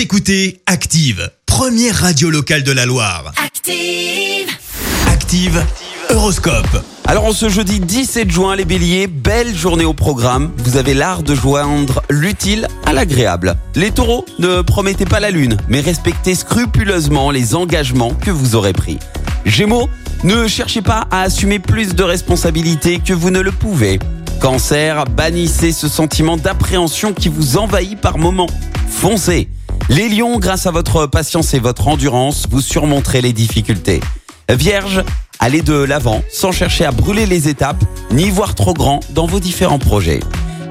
Vous écoutez Active, première radio locale de la Loire. Active. Active, Horoscope. Alors en ce jeudi 17 juin, les béliers, belle journée au programme. Vous avez l'art de joindre l'utile à l'agréable. Les taureaux, ne promettez pas la lune, mais respectez scrupuleusement les engagements que vous aurez pris. Gémeaux, ne cherchez pas à assumer plus de responsabilités que vous ne le pouvez. Cancer, bannissez ce sentiment d'appréhension qui vous envahit par moments. Foncez. Les lions, grâce à votre patience et votre endurance, vous surmonterez les difficultés. Vierge, allez de l'avant sans chercher à brûler les étapes ni voir trop grand dans vos différents projets.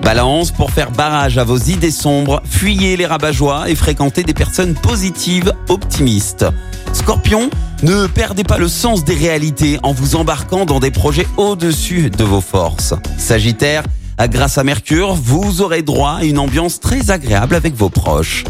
Balance, pour faire barrage à vos idées sombres, fuyez les rabat et fréquentez des personnes positives, optimistes. Scorpion, ne perdez pas le sens des réalités en vous embarquant dans des projets au-dessus de vos forces. Sagittaire, grâce à Mercure, vous aurez droit à une ambiance très agréable avec vos proches.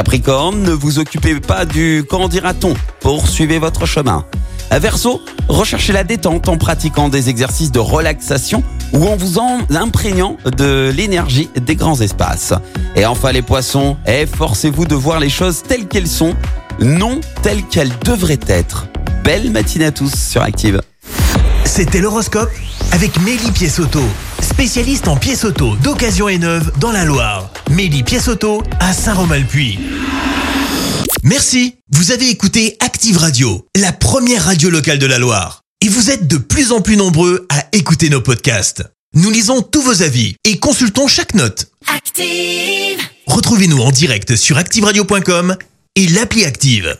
Capricorne, ne vous occupez pas du quand dira-t-on, poursuivez votre chemin. Verseau, recherchez la détente en pratiquant des exercices de relaxation ou en vous en imprégnant de l'énergie des grands espaces. Et enfin les poissons, efforcez-vous de voir les choses telles qu'elles sont, non telles qu'elles devraient être. Belle matinée à tous sur Active. C'était l'horoscope avec Mélie Piessoto, spécialiste en pièces auto d'occasion et neuve dans la Loire. Mélie Piessoto à Saint-Romain-le-Puy. Merci, vous avez écouté Active Radio, la première radio locale de la Loire. Et vous êtes de plus en plus nombreux à écouter nos podcasts. Nous lisons tous vos avis et consultons chaque note. Active. Retrouvez-nous en direct sur activeradio.com et l'appli Active.